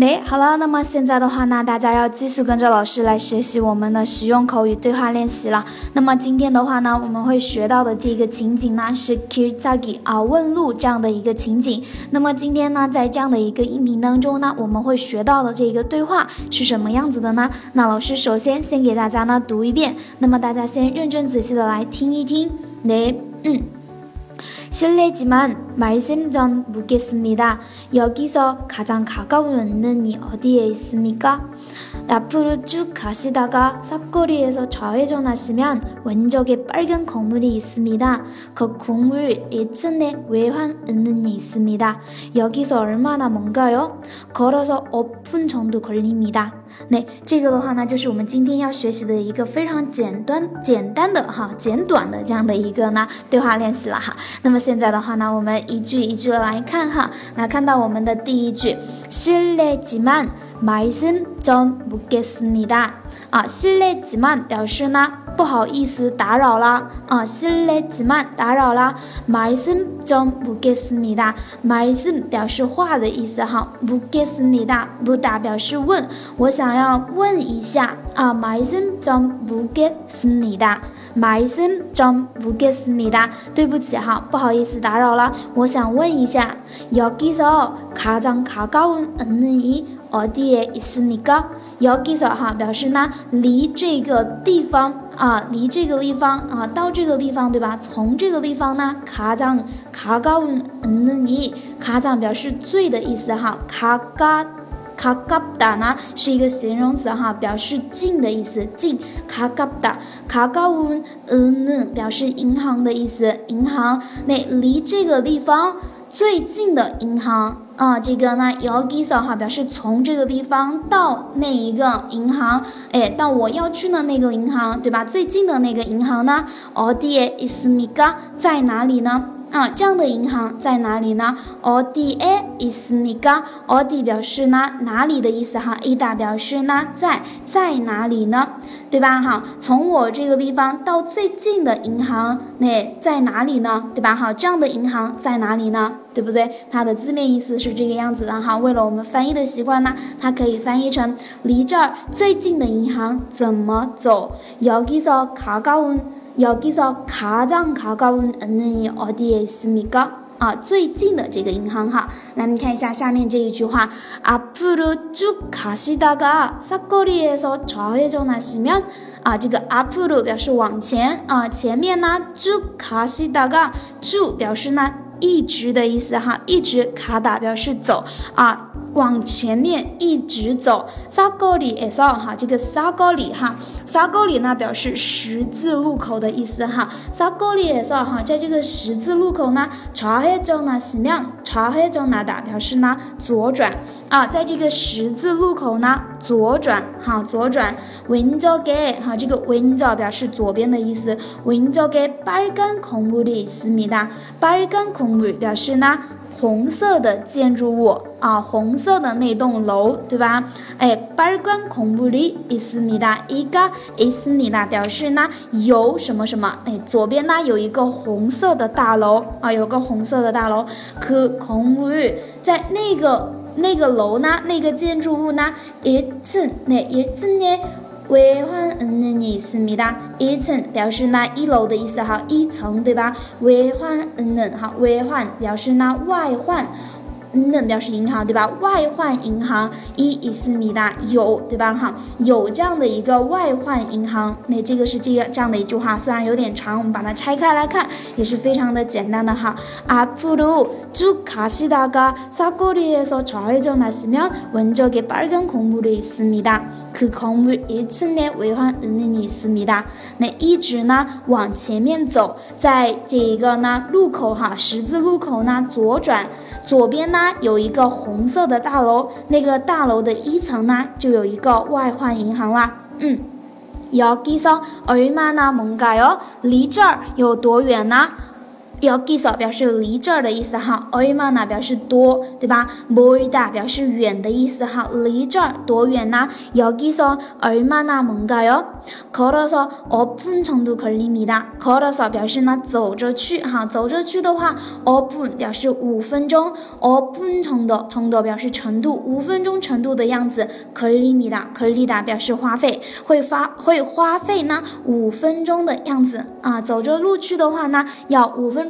哎，好了，那么现在的话呢，大家要继续跟着老师来学习我们的实用口语对话练习了。那么今天的话呢，我们会学到的这个情景呢是 Kirtagi 啊问路这样的一个情景。那么今天呢，在这样的一个音频当中呢，我们会学到的这个对话是什么样子的呢？那老师首先先给大家呢读一遍，那么大家先认真仔细的来听一听。네嗯。 실례지만 말씀 좀 묻겠습니다. 여기서 가장 가까운 은는이 어디에 있습니까? 앞으로 쭉 가시다가 삿거리에서 좌회전하시면 왼쪽에 빨간 건물이 있습니다. 그 건물 1층에 외환 은는이 있습니다. 여기서 얼마나 먼가요? 걸어서 5분 정도 걸립니다. 那这个的话呢，就是我们今天要学习的一个非常简单、简单的哈、简短的这样的一个呢对话练习了哈。那么现在的话呢，我们一句一句的来看哈。来看到我们的第一句，실례지만말씀좀묻겠습니다啊，실례지만表示呢。 不好意思，打扰啦啊！실례지만打扰啦。말씀좀묻겠습니 다。 말씀表示话的意思哈，묻겠습니 다。 묻다表示问，我想要问一下啊。말씀좀묻겠습니 다。 말씀좀묻겠습니 다。 对不起哈，不好意思打扰了，我想问一下，여기서가장가까운은는이어디에있습니 까？ 여기서哈表示呢，离这个地方。啊，离这个地方啊，到这个地方，对吧？从这个地方呢，卡藏卡高嗯嗯尼卡藏表示最的意思哈，卡嘎卡嘎达呢是一个形容词哈，表示近的意思，近卡嘎达卡高嗯嗯表示银行的意思，银行那离这个地方最近的银行。 啊，这个呢，Yogi's 哈表示从这个地方到那一个银行，哎，到我要去的那个银行，对吧？最近的那个银行呢，odie ismiga 在哪里呢？啊，这样的银行在哪里呢？odie ismiga，odie 表示呢哪里的意思哈，ida 表示呢在在哪里呢？对吧？哈，从我这个地方到最近的银行，那在哪里呢？对吧？哈，这样的银行在哪里呢？对不对？它的字面意思是这个样子的哈。为了我们翻译的习惯呢，它可以翻译成离这儿最近的银行怎么走？여기서가까운 여기서가장가까운은행이어디에있습니까啊，最近的这个银行哈，来，你看一下下面这一句话，앞으로쭉가시다가사거리에서좌회전하시 면， 啊，这个앞으로表示往前啊，前面呢쭉가시다가쭉表示呢一直的意思哈，一直卡打表示走啊。 往前面一直走，撒高里诶撒哈，这个撒高里哈，撒高里呢表示十字路口的意思哈，撒高里诶撒哈，在这个十字路口呢，朝黑中呢西面，朝黑中呢打表示呢左转啊，在这个十字路口呢左转哈，左转왼쪽给哈，这个왼쪽表示左边的意思，왼쪽에빨간건물이있습니 다， 빨간건물表示呢。 红色的建筑物啊，红色的那栋楼，对吧？哎，巴尔干恐怖里，伊斯米达伊嘎，伊斯米达表示呢，有什么什么，哎，左边呢有一个红色的大楼，啊，有个红色的大楼。可恐怖，在那个那个楼呢，那个建筑物呢，it's，那 it's，呢，we，one，and。一层表示呢一楼的意思哈，一层对吧？외환은행哈，외환表示呢外患。 嗯，表示银行对吧？外患银行一伊斯米达有对吧？哈，有这样的一个外患银行，那这个是这样这样的一句话，虽然有点长，我们把它拆开来看，也是非常的简单的哈。앞으로쭉가시다가사거리에서좌회전하시면왼쪽에빨간건물이있습니다그건물1층에외환은행이있습니다那一直呢往前面走，在这一个呢路口哈，十字路口呢左转。左边呢 有一个红色的大楼，那个大楼的一层呢就有一个外患银行啦。嗯，여기서얼마나먼가 요？ 离这儿有多远呢？ 要给少表示离这儿的意思哈，얼마呢表示多，对吧？멀다表示远的意思哈，离这儿多远呢？要给少얼마나먼가 요？ 걸어서오픈정도걸립니 다。 걸어서表示呢走着去哈，走着去的话，오픈表示五分钟，오픈정도程度表示程度，五分钟程度的样子，걸립니 다， 걸리다表示花费，会发会花费呢五分钟的样子啊，走着路去的话呢，要五分。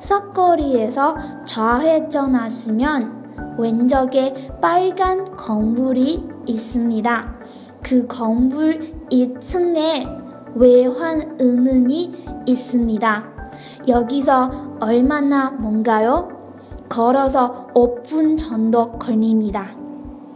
사거리에서 좌회전하시면 왼쪽에 빨간 건물이 있습니다. 그 건물 1층에 외환은행이 있습니다. 여기서 얼마나 먼가요? 걸어서 5분 정도 걸립니다.